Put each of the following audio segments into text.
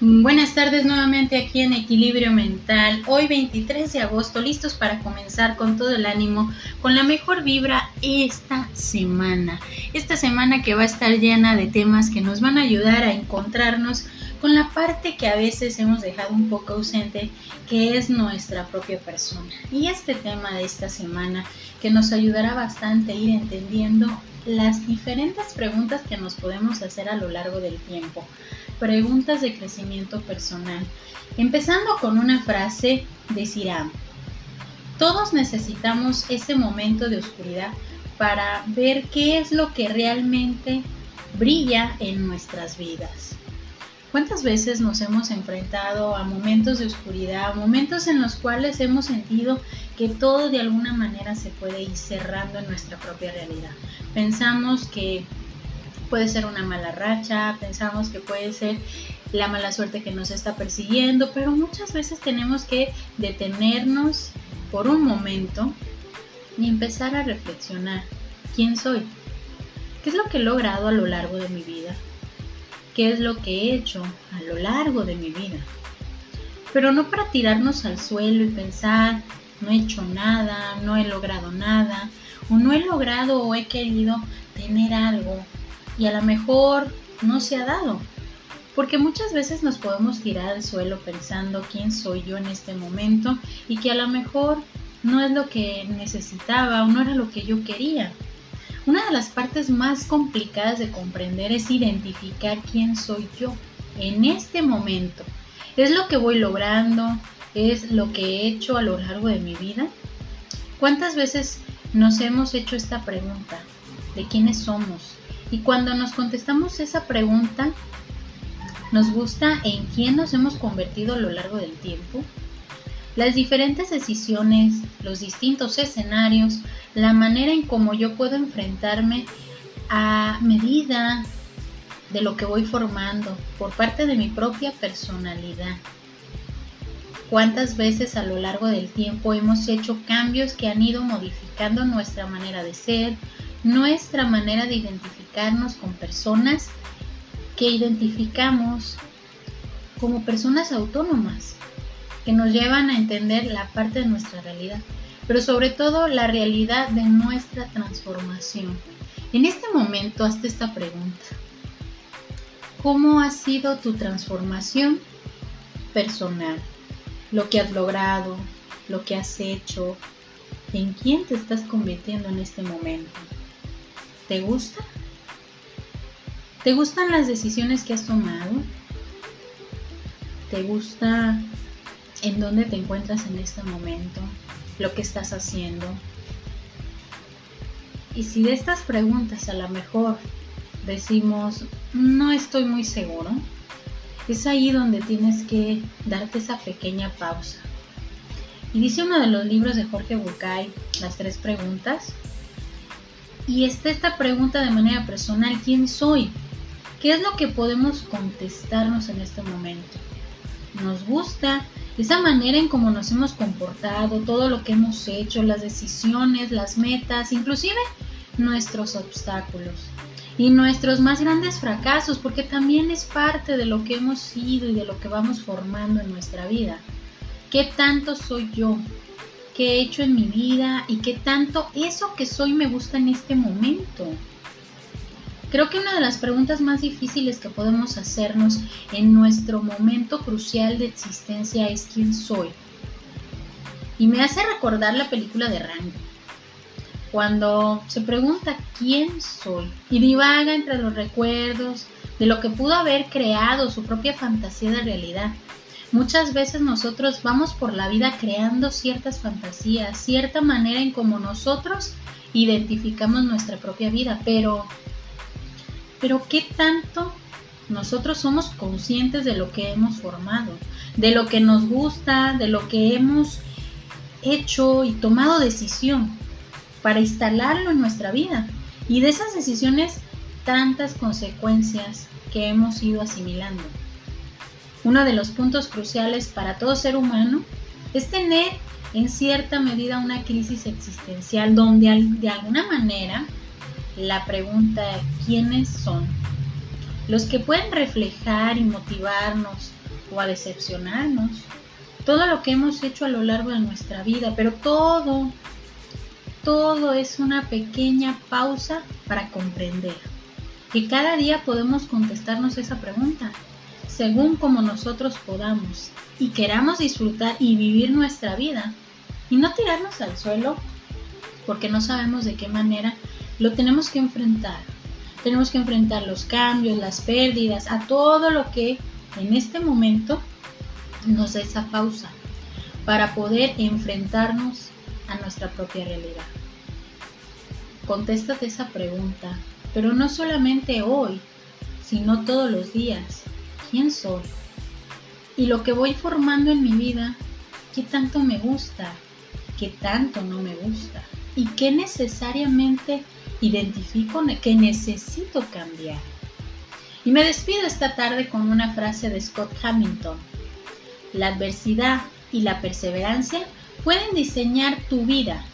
Buenas tardes nuevamente aquí en Equilibrio Mental. Hoy 23 de agosto, listos para comenzar con todo el ánimo, con la mejor vibra esta semana. Esta semana que va a estar llena de temas que nos van a ayudar a encontrarnos con la parte que a veces hemos dejado un poco ausente, que es nuestra propia persona. Y este tema de esta semana que nos ayudará bastante a ir entendiendo las diferentes preguntas que nos podemos hacer a lo largo del tiempo preguntas de crecimiento personal, empezando con una frase de Siram. Todos necesitamos ese momento de oscuridad para ver qué es lo que realmente brilla en nuestras vidas. ¿Cuántas veces nos hemos enfrentado a momentos de oscuridad, momentos en los cuales hemos sentido que todo de alguna manera se puede ir cerrando en nuestra propia realidad? Pensamos que puede ser una mala racha, pensamos que puede ser la mala suerte que nos está persiguiendo, pero muchas veces tenemos que detenernos por un momento y empezar a reflexionar. ¿Quién soy? ¿Qué es lo que he logrado a lo largo de mi vida? ¿Qué es lo que he hecho a lo largo de mi vida? Pero no para tirarnos al suelo y pensar, no he hecho nada, no he logrado nada, o no he logrado o he querido tener algo y a lo mejor no se ha dado. Porque muchas veces nos podemos tirar al suelo pensando quién soy yo en este momento y que a lo mejor no es lo que necesitaba o no era lo que yo quería. Una de las partes más complicadas de comprender es identificar quién soy yo en este momento. ¿Es lo que voy logrando? ¿Es lo que he hecho a lo largo de mi vida? ¿Cuántas veces nos hemos hecho esta pregunta de quiénes somos? Y cuando nos contestamos esa pregunta, ¿nos gusta en quién nos hemos convertido a lo largo del tiempo? Las diferentes decisiones, los distintos escenarios, la manera en cómo yo puedo enfrentarme a medida de lo que voy formando por parte de mi propia personalidad. ¿Cuántas veces a lo largo del tiempo hemos hecho cambios que han ido modificando nuestra manera de ser, nuestra manera de identificarnos con personas que identificamos como personas autónomas, que nos llevan a entender la parte de nuestra realidad, pero sobre todo la realidad de nuestra transformación. En este momento, hazte esta pregunta. ¿Cómo ha sido tu transformación personal? Lo que has logrado, lo que has hecho, en quién te estás convirtiendo en este momento. ¿Te gusta? ¿Te gustan las decisiones que has tomado? ¿Te gusta en dónde te encuentras en este momento? ¿Lo que estás haciendo? Y si de estas preguntas a lo mejor decimos, no estoy muy seguro, es ahí donde tienes que darte esa pequeña pausa. Y dice uno de los libros de Jorge Bucay, las tres preguntas, y está esta pregunta de manera personal, ¿quién soy? ¿Qué es lo que podemos contestarnos en este momento? ¿Nos gusta esa manera en cómo nos hemos comportado, todo lo que hemos hecho, las decisiones, las metas, inclusive nuestros obstáculos? y nuestros más grandes fracasos, porque también es parte de lo que hemos sido y de lo que vamos formando en nuestra vida. ¿Qué tanto soy yo? Qué he hecho en mi vida y qué tanto eso que soy me gusta en este momento. Creo que una de las preguntas más difíciles que podemos hacernos en nuestro momento crucial de existencia es quién soy. Y me hace recordar la película de Rango, cuando se pregunta quién soy y divaga entre los recuerdos de lo que pudo haber creado su propia fantasía de realidad Muchas veces nosotros vamos por la vida creando ciertas fantasías, cierta manera en cómo nosotros identificamos nuestra propia vida, pero pero qué tanto nosotros somos conscientes de lo que hemos formado, de lo que nos gusta, de lo que hemos hecho y tomado decisión para instalarlo en nuestra vida y de esas decisiones tantas consecuencias que hemos ido asimilando. Uno de los puntos cruciales para todo ser humano es tener en cierta medida una crisis existencial donde de alguna manera la pregunta ¿quiénes son? Los que pueden reflejar y motivarnos o a decepcionarnos. Todo lo que hemos hecho a lo largo de nuestra vida, pero todo, todo es una pequeña pausa para comprender que cada día podemos contestarnos esa pregunta, según como nosotros podamos y queramos disfrutar y vivir nuestra vida y no tirarnos al suelo porque no sabemos de qué manera lo tenemos que enfrentar. Tenemos que enfrentar los cambios, las pérdidas, a todo lo que en este momento nos da esa pausa para poder enfrentarnos a nuestra propia realidad. Contéstate esa pregunta, pero no solamente hoy, sino todos los días. ¿Quién soy? Y lo que voy formando en mi vida, ¿qué tanto me gusta? ¿Qué tanto no me gusta? ¿Y qué necesariamente identifico que necesito cambiar? Y me despido esta tarde con una frase de Scott Hamilton. La adversidad y la perseverancia pueden diseñar tu vida.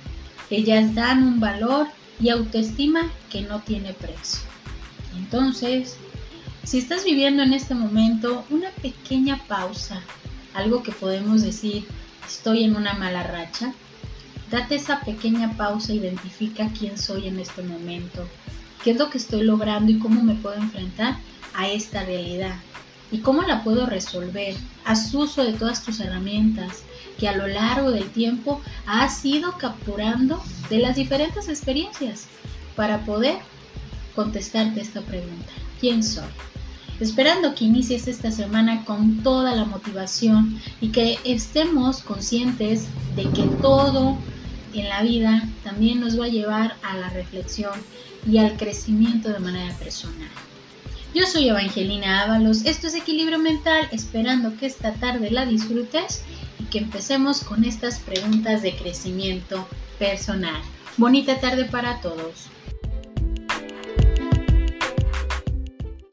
Ellas dan un valor y autoestima que no tiene precio. Entonces, si estás viviendo en este momento una pequeña pausa, algo que podemos decir, estoy en una mala racha, date esa pequeña pausa, identifica quién soy en este momento, qué es lo que estoy logrando y cómo me puedo enfrentar a esta realidad y cómo la puedo resolver. Haz uso de todas tus herramientas que a lo largo del tiempo has ido capturando de las diferentes experiencias para poder contestarte esta pregunta. ¿Quién soy? Esperando que inicies esta semana con toda la motivación y que estemos conscientes de que todo en la vida también nos va a llevar a la reflexión y al crecimiento de manera personal. Yo soy Evangelina Ábalos, esto es Equilibrio Mental, esperando que esta tarde la disfrutes y que empecemos con estas preguntas de crecimiento personal. Bonita tarde para todos.